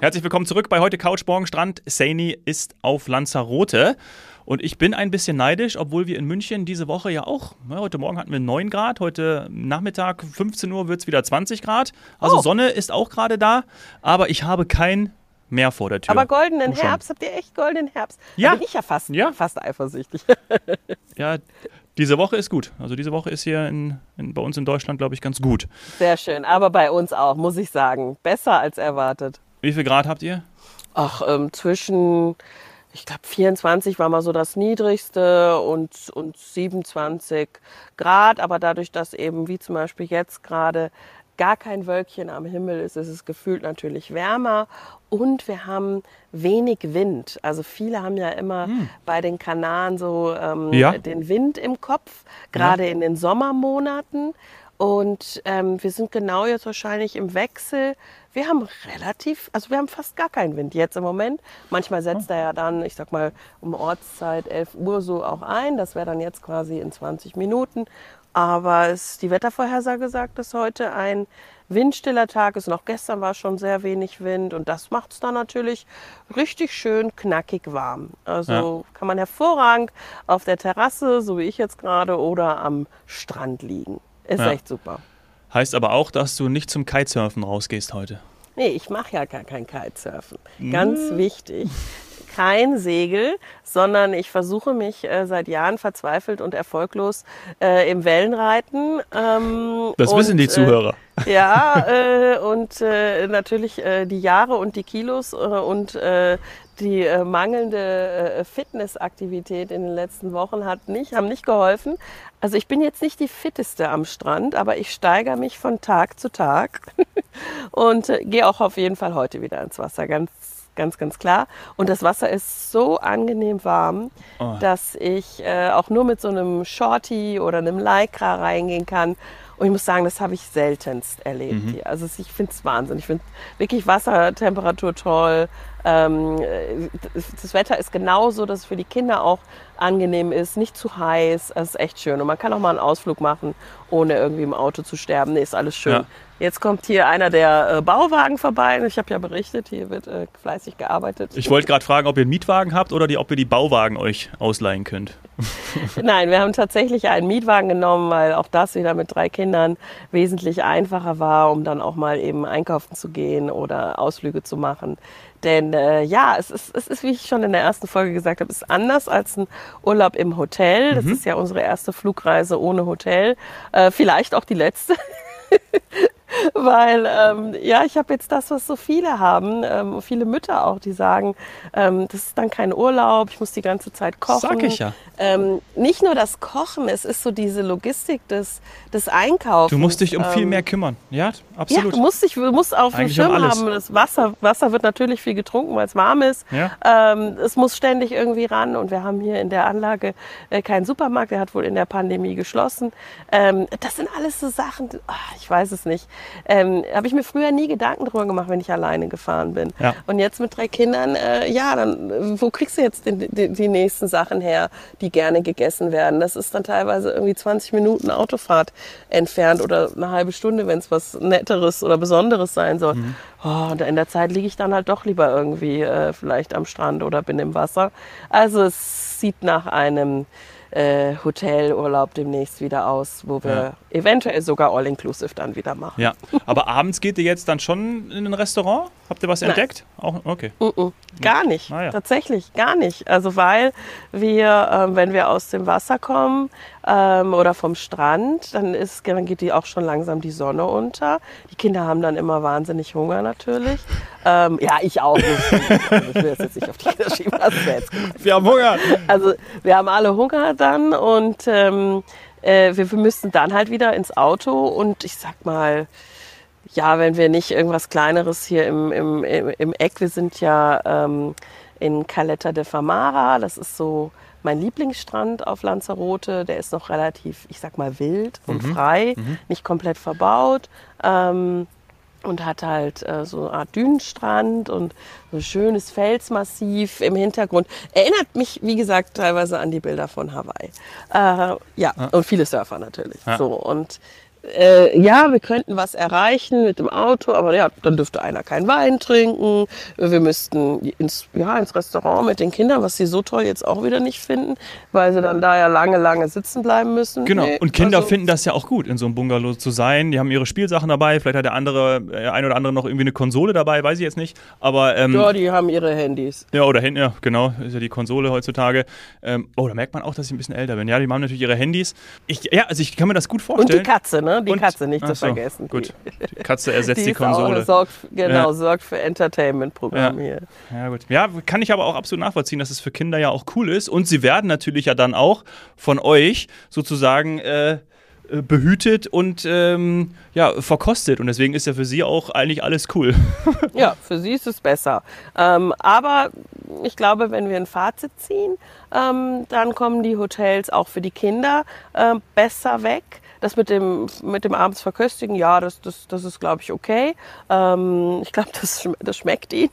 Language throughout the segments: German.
Herzlich willkommen zurück bei heute Couch Morgen Strand. Saini ist auf Lanzarote. Und ich bin ein bisschen neidisch, obwohl wir in München diese Woche ja auch, ja, heute Morgen hatten wir 9 Grad, heute Nachmittag 15 Uhr wird es wieder 20 Grad. Also Oh. Sonne ist auch gerade da, aber ich habe kein Meer vor der Tür. Aber goldenen Du schon. Herbst, habt ihr echt goldenen Herbst? Ja. Da bin ich ja fast, Ja. fast eifersüchtig. Ja, diese Woche ist gut. Also diese Woche ist hier in, in, bei uns in Deutschland, glaube ich, ganz gut. Sehr schön. Aber bei uns auch, muss ich sagen. Besser als erwartet. Wie viel Grad habt ihr? Ach, ähm, zwischen, ich glaube, 24 war mal so das Niedrigste und, und 27 Grad. Aber dadurch, dass eben, wie zum Beispiel jetzt gerade, gar kein Wölkchen am Himmel ist, ist es gefühlt natürlich wärmer. Und wir haben wenig Wind. Also viele haben ja immer bei den Kanaren so ähm, Ja. den Wind im Kopf, gerade in den Sommermonaten. Und ähm, wir sind genau jetzt wahrscheinlich im Wechsel. Wir haben relativ, also wir haben fast gar keinen Wind jetzt im Moment. Manchmal setzt er ja dann, ich sag mal, um Ortszeit 11 Uhr so auch ein. Das wäre dann jetzt quasi in 20 Minuten. Aber es, die Wettervorhersage sagt, dass heute ein windstiller Tag ist. Noch gestern war schon sehr wenig Wind und das macht es dann natürlich richtig schön knackig warm. Also kann man hervorragend auf der Terrasse, so wie ich jetzt gerade, oder am Strand liegen. Ist Ja. echt super. Heißt aber auch, dass du nicht zum Kitesurfen rausgehst heute. Nee, ich mache ja gar kein Kitesurfen. Ganz wichtig. Kein Segel, sondern ich versuche mich äh, seit Jahren verzweifelt und erfolglos äh, im Wellenreiten. Ähm, Das und, wissen die äh, Zuhörer. Ja, äh, und äh, natürlich äh, die Jahre und die Kilos und die äh, mangelnde äh, Fitnessaktivität in den letzten Wochen hat nicht, haben nicht geholfen. Also ich bin jetzt nicht die fitteste am Strand, aber ich steigere mich von Tag zu Tag und äh, gehe auch auf jeden Fall heute wieder ins Wasser, ganz ganz ganz klar. Und das Wasser ist so angenehm warm, Oh. dass ich äh, auch nur mit so einem Shorty oder einem Lycra reingehen kann. Und ich muss sagen, das habe ich seltenst erlebt Mhm. hier. Also ich finde es Wahnsinn. Ich finde wirklich Wassertemperatur toll. Ähm, äh, das- Wetter ist genauso, dass es für die Kinder auch angenehm ist, nicht zu heiß. Das ist echt schön. Und man kann auch mal einen Ausflug machen, ohne irgendwie im Auto zu sterben. Nee, ist alles schön. Ja. Jetzt kommt hier einer der äh, Bauwagen vorbei. Ich habe ja berichtet, hier wird äh, fleißig gearbeitet. Ich wollte gerade fragen, ob ihr einen Mietwagen habt oder die, ob ihr die Bauwagen euch ausleihen könnt. Nein, wir haben tatsächlich einen Mietwagen genommen, weil auch das wieder mit drei Kindern wesentlich einfacher war, um dann auch mal eben einkaufen zu gehen oder Ausflüge zu machen. Denn äh, ja, es ist, es ist, wie ich schon in der ersten Folge gesagt habe, es ist anders als ein Urlaub im Hotel. Das ist ja unsere erste Flugreise ohne Hotel. Äh, vielleicht auch die letzte. Weil, ähm, ja, ich habe jetzt das, was so viele haben, ähm, viele Mütter auch, die sagen, ähm, das ist dann kein Urlaub, ich muss die ganze Zeit kochen. Sag ich ja. Ähm, nicht nur das Kochen, es ist so diese Logistik des, des Einkaufens. Du musst dich um viel Ähm, mehr kümmern. Ja, ja, absolut. du musst dich, du musst auf dem um Schirm alles. haben. Das Wasser, Wasser wird natürlich viel getrunken, weil es warm ist. Ja. Ähm, es muss ständig irgendwie ran und wir haben hier in der Anlage äh, keinen Supermarkt. Der hat wohl in der Pandemie geschlossen. Ähm, das sind alles so Sachen. ach, ich weiß es nicht. Ähm, Habe ich mir früher nie Gedanken drüber gemacht, wenn ich alleine gefahren bin. Ja. Und jetzt mit drei Kindern, äh, ja, dann wo kriegst du jetzt die, die, die nächsten Sachen her, die gerne gegessen werden? Das ist dann teilweise irgendwie 20 Minuten Autofahrt entfernt oder eine halbe Stunde, wenn es was Netteres oder Besonderes sein soll. Oh, und in der Zeit liege ich dann halt doch lieber irgendwie äh, vielleicht am Strand oder bin im Wasser. Also es sieht nach einem äh, Hotelurlaub demnächst wieder aus, wo wir Ja. eventuell sogar All-Inclusive dann wieder machen. Ja, aber abends geht ihr jetzt dann schon in ein Restaurant? Habt ihr was Nein. entdeckt? Auch, okay. Mm-mm, Gar nicht, Ah, ja. tatsächlich gar nicht. Also weil wir, ähm, wenn wir aus dem Wasser kommen ähm, oder vom Strand, dann, ist, dann geht die auch schon langsam die Sonne unter. Die Kinder haben dann immer wahnsinnig Hunger natürlich. Ähm, ja, ich auch. Ich will das jetzt nicht auf die Kinder schieben. Gemein. Wir haben Hunger. Also wir haben alle Hunger dann und ähm, äh, wir, wir müssen dann halt wieder ins Auto und ich sag mal, ja, wenn wir nicht irgendwas Kleineres hier im, im, im, im Eck, wir sind ja ähm, in Caleta de Famara, das ist so mein Lieblingsstrand auf Lanzarote, der ist noch relativ, ich sag mal, wild und frei, nicht komplett verbaut. Ähm, und hat halt äh, so eine Art Dünenstrand und so ein schönes Felsmassiv im Hintergrund. Erinnert mich, wie gesagt, teilweise an die Bilder von Hawaii. Äh, ja, und viele Surfer natürlich. Ja. So, und äh, ja, wir könnten was erreichen mit dem Auto, aber ja, dann dürfte einer keinen Wein trinken. Wir müssten ins, ja, ins Restaurant mit den Kindern, was sie so toll jetzt auch wieder nicht finden, weil sie dann da ja lange, lange sitzen bleiben müssen. Genau. Nee, und Kinder also, finden das ja auch gut, in so einem Bungalow zu sein. Die haben ihre Spielsachen dabei. Vielleicht hat der andere, der äh, ein oder andere noch irgendwie eine Konsole dabei, weiß ich jetzt nicht. Aber ähm, ja, die haben ihre Handys. Ja, oder Handy, ja, genau, ist ja die Konsole heutzutage. Ähm, oh, da merkt man auch, dass ich ein bisschen älter bin. Ja, die haben natürlich ihre Handys. Ich, ja, also ich kann mir das gut vorstellen. Und die Katze, ne? Die und, Katze nicht zu so, vergessen. Gut, die Katze ersetzt die, die Konsole. Auch, sorgt, genau, ja. sorgt für Entertainment-Programm ja. hier. Ja, gut. Ja, kann ich aber auch absolut nachvollziehen, dass es für Kinder ja auch cool ist. Und sie werden natürlich ja dann auch von euch sozusagen äh, äh, behütet und ähm, ja, verkostet. Und deswegen ist ja für sie auch eigentlich alles cool. ja, für sie ist es besser. Ähm, aber ich glaube, wenn wir ein Fazit ziehen, ähm, dann kommen die Hotels auch für die Kinder äh, besser weg. Das mit dem, mit dem abends verköstigen, ja, das, das, das ist, glaube ich, okay. Ähm, ich glaube, das, das schmeckt ihnen.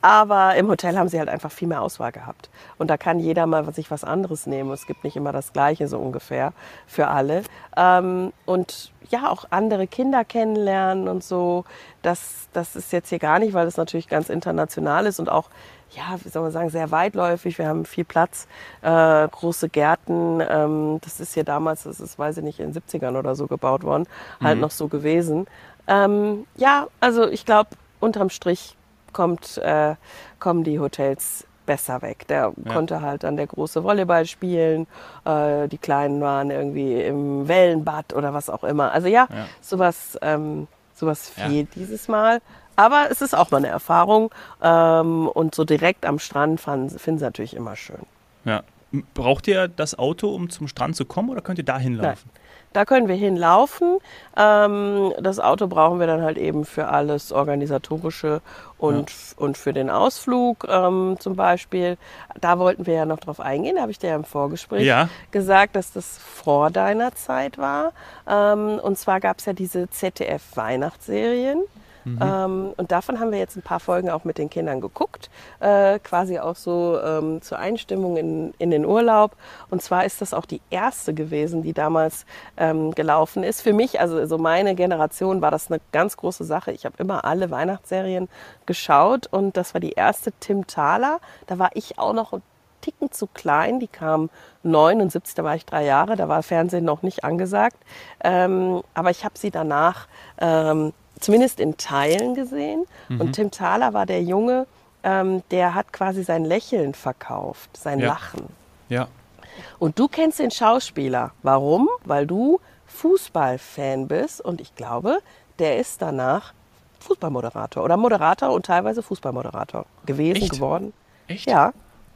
Aber im Hotel haben sie halt einfach viel mehr Auswahl gehabt. Und da kann jeder mal sich was anderes nehmen. Es gibt nicht immer das Gleiche so ungefähr für alle. Ähm, und ja, auch andere Kinder kennenlernen und so. Das, das ist jetzt hier gar nicht, weil das natürlich ganz international ist und auch ja, wie soll man sagen, sehr weitläufig. Wir haben viel Platz, äh, große Gärten. Ähm, das ist hier damals, das ist, weiß ich nicht, in den 70ern oder so gebaut worden, halt mhm. halt noch so gewesen. Ähm, ja, also ich glaube, unterm Strich kommt, äh, kommen die Hotels besser weg. Der ja. konnte halt dann der große Volleyball spielen, äh, die Kleinen waren irgendwie im Wellenbad oder was auch immer. Also ja, ja. sowas, ähm, sowas fehlt ja. dieses Mal. Aber es ist auch mal eine Erfahrung. Ähm, und so direkt am Strand finden sie natürlich immer schön. Ja. Braucht ihr das Auto, um zum Strand zu kommen oder könnt ihr da hinlaufen? Nein. Da können wir hinlaufen. Ähm, das Auto brauchen wir dann halt eben für alles Organisatorische und, ja. und für den Ausflug ähm, zum Beispiel. Da wollten wir ja noch drauf eingehen. Da habe ich dir ja im Vorgespräch ja. gesagt, dass das vor deiner Zeit war. Ähm, und zwar gab es ja diese ZDF-Weihnachtsserien. Mhm. Ähm, und davon haben wir jetzt ein paar Folgen auch mit den Kindern geguckt, äh, quasi auch so ähm, zur Einstimmung in, in den Urlaub. Und zwar ist das auch die erste gewesen, die damals ähm, gelaufen ist. Für mich, also so meine Generation, war das eine ganz große Sache. Ich habe immer alle Weihnachtsserien geschaut und das war die erste Tim Thaler. Da war ich auch noch ein Ticken zu klein. Die kam 79, da war ich drei Jahre, da war Fernsehen noch nicht angesagt. Ähm, aber ich habe sie danach ähm, zumindest in Teilen gesehen. Mhm. Und Tim Thaler war der Junge, ähm, der hat quasi sein Lächeln verkauft, sein ja. Lachen. Ja. Und du kennst den Schauspieler. Warum? Weil du Fußballfan bist und ich glaube, der ist danach Fußballmoderator oder Moderator und teilweise Fußballmoderator gewesen, Echt? geworden. Echt? Ja.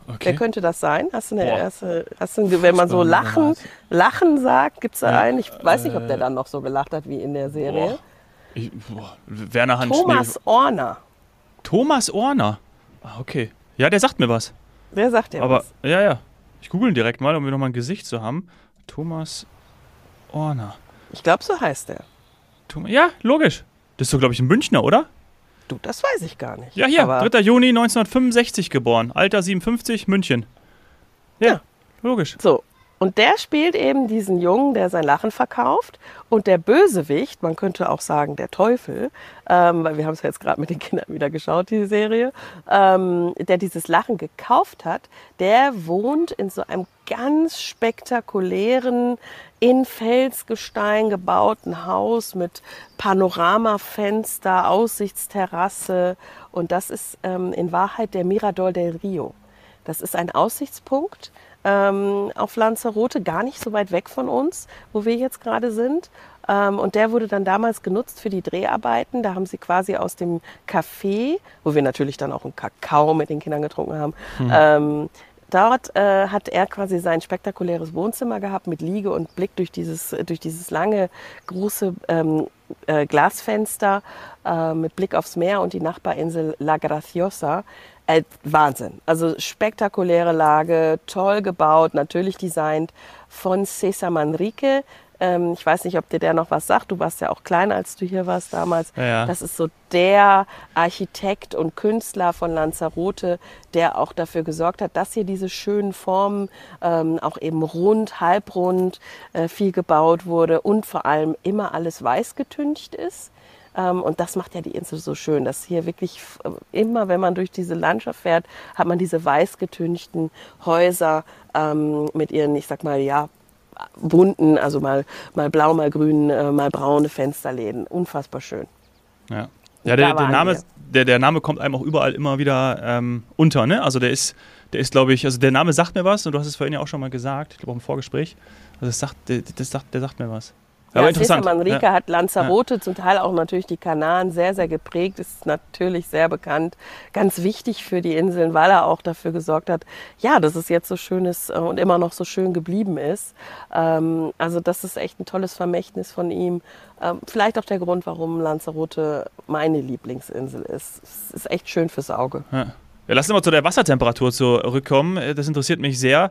Okay. Wer könnte das sein? Hast du eine erste, hast du, wenn man so Lachen, Lachen sagt, gibt es da ja. einen? Ich weiß nicht, ob der äh. dann noch so gelacht hat wie in der Serie. Boah. Ich, boah, Werner Hans Thomas Orner. Thomas Orner? Ah, okay. Ja, der sagt mir was. Der sagt ja Aber, was. Ja, ja. Ich google ihn direkt mal, um noch mal ein Gesicht zu haben. Thomas Orner. Ich glaube, so heißt er. Ja, logisch. Das ist so, glaube ich, ein Münchner, oder? Du, das weiß ich gar nicht. Ja, hier, Aber 3. Juni 1965 geboren. Alter 57, München. Ja, ja. logisch. So, und der spielt eben diesen Jungen, der sein Lachen verkauft. Und der Bösewicht, man könnte auch sagen der Teufel, ähm, weil wir haben es ja jetzt gerade mit den Kindern wieder geschaut, die Serie, ähm, der dieses Lachen gekauft hat, der wohnt in so einem ganz spektakulären, in Felsgestein gebauten Haus mit Panoramafenster, Aussichtsterrasse. Und das ist ähm, in Wahrheit der Mirador del Rio. Das ist ein Aussichtspunkt ähm, auf Lanzarote, gar nicht so weit weg von uns, wo wir jetzt gerade sind. Ähm, und der wurde dann damals genutzt für die Dreharbeiten. Da haben sie quasi aus dem Café, wo wir natürlich dann auch einen Kakao mit den Kindern getrunken haben, mhm. ähm, Dort äh, hat er quasi sein spektakuläres Wohnzimmer gehabt mit Liege und Blick durch dieses, durch dieses lange, große ähm, äh, Glasfenster äh, mit Blick aufs Meer und die Nachbarinsel La Graciosa. Äh, Wahnsinn. Also spektakuläre Lage, toll gebaut, natürlich designt von Cesar Manrique. Ähm, ich weiß nicht, ob dir der noch was sagt. Du warst ja auch klein, als du hier warst damals. Ja, ja. Das ist so der Architekt und Künstler von Lanzarote, der auch dafür gesorgt hat, dass hier diese schönen Formen, ähm, auch eben rund, halbrund, äh, viel gebaut wurde und vor allem immer alles weiß getüncht ist. Ähm, und das macht ja die Insel so schön, dass hier wirklich äh, immer, wenn man durch diese Landschaft fährt, hat man diese weiß getünchten Häuser ähm, mit ihren, ich sag mal, ja, bunten, also mal, mal blau, mal grün, äh, mal braune Fensterläden. Unfassbar schön. Ja. Ja, der, der, Name, der, der Name kommt einem auch überall immer wieder ähm, unter, ne? Also der ist, der ist, glaube ich, also der Name sagt mir was und du hast es vorhin ja auch schon mal gesagt, ich glaube auch im Vorgespräch. Also das sagt, der, das sagt, der sagt mir was. Aber ja, interessant. Manrique ja. hat Lanzarote, ja. zum Teil auch natürlich die Kanaren sehr, sehr geprägt, ist natürlich sehr bekannt, ganz wichtig für die Inseln, weil er auch dafür gesorgt hat, ja, dass es jetzt so schön ist äh, und immer noch so schön geblieben ist. Ähm, also das ist echt ein tolles Vermächtnis von ihm. Ähm, vielleicht auch der Grund, warum Lanzarote meine Lieblingsinsel ist. Es ist echt schön fürs Auge. Ja. Wir lassen mal zu der Wassertemperatur zurückkommen. Äh, das interessiert mich sehr.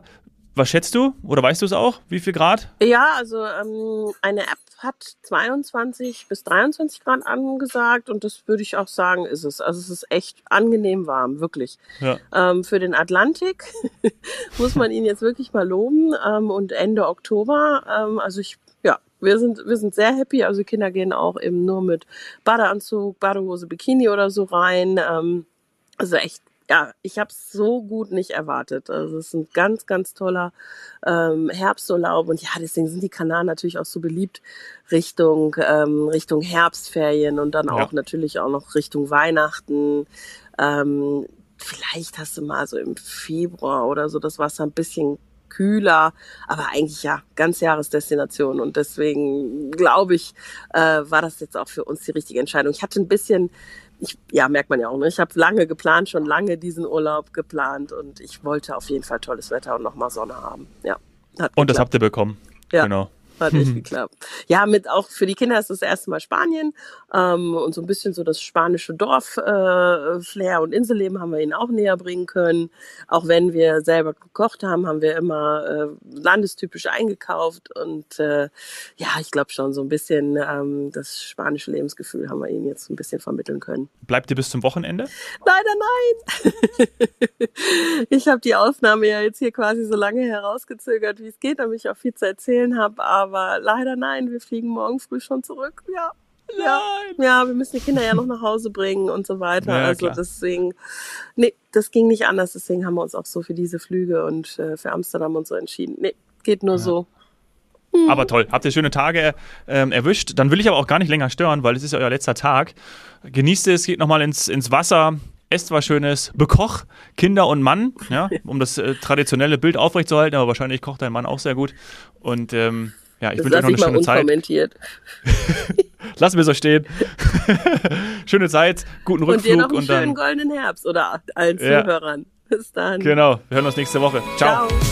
Was schätzt du? Oder weißt du es auch? Wie viel Grad? Ja, also ähm, eine App hat 22 bis 23 Grad angesagt und das würde ich auch sagen, ist es. Also es ist echt angenehm warm, wirklich. Ja. Ähm, für den Atlantik muss man ihn jetzt wirklich mal loben ähm, und Ende Oktober. Ähm, also ich, ja, wir sind, wir sind sehr happy. Also Kinder gehen auch eben nur mit Badeanzug, Badehose, Bikini oder so rein. Ähm, also echt ja, ich habe es so gut nicht erwartet. Also es ist ein ganz, ganz toller ähm, Herbsturlaub und ja, deswegen sind die Kanaren natürlich auch so beliebt Richtung ähm, Richtung Herbstferien und dann auch natürlich auch noch Richtung Weihnachten. Ähm, vielleicht hast du mal so im Februar oder so das Wasser ein bisschen kühler, aber eigentlich ja ganz Jahresdestination und deswegen glaube ich, äh, war das jetzt auch für uns die richtige Entscheidung. Ich hatte ein bisschen ich, ja, merkt man ja auch. Ne? Ich habe lange geplant, schon lange diesen Urlaub geplant und ich wollte auf jeden Fall tolles Wetter und nochmal Sonne haben. Ja. und das habt ihr bekommen. Ja. Genau. Hat nicht geklappt. Ja, mit auch für die Kinder ist das erste Mal Spanien ähm, und so ein bisschen so das spanische Dorf-Flair äh, und Inselleben haben wir ihnen auch näher bringen können. Auch wenn wir selber gekocht haben, haben wir immer äh, landestypisch eingekauft und äh, ja, ich glaube schon so ein bisschen ähm, das spanische Lebensgefühl haben wir ihnen jetzt ein bisschen vermitteln können. Bleibt ihr bis zum Wochenende? Leider nein. ich habe die Aufnahme ja jetzt hier quasi so lange herausgezögert, wie es geht, damit ich auch viel zu erzählen habe, aber aber leider nein, wir fliegen morgen früh schon zurück. Ja. Ja, ja, wir müssen die Kinder ja noch nach Hause bringen und so weiter. Ja, also klar. deswegen, nee, das ging nicht anders. Deswegen haben wir uns auch so für diese Flüge und äh, für Amsterdam und so entschieden. Nee, geht nur ja. so. Hm. Aber toll, habt ihr schöne Tage ähm, erwischt. Dann will ich aber auch gar nicht länger stören, weil es ist ja euer letzter Tag. Genießt es, geht nochmal ins, ins Wasser, esst was Schönes, bekoch Kinder und Mann, ja, um das äh, traditionelle Bild aufrechtzuerhalten. Aber wahrscheinlich kocht dein Mann auch sehr gut. Und ähm, ja, ich wünsche euch noch eine schöne Zeit. Lassen wir so stehen. schöne Zeit, guten Rückflug. Und dir noch einen und schönen goldenen Herbst oder allen Zuhörern. Ja. Bis dann. Genau, wir hören uns nächste Woche. Ciao. Ciao.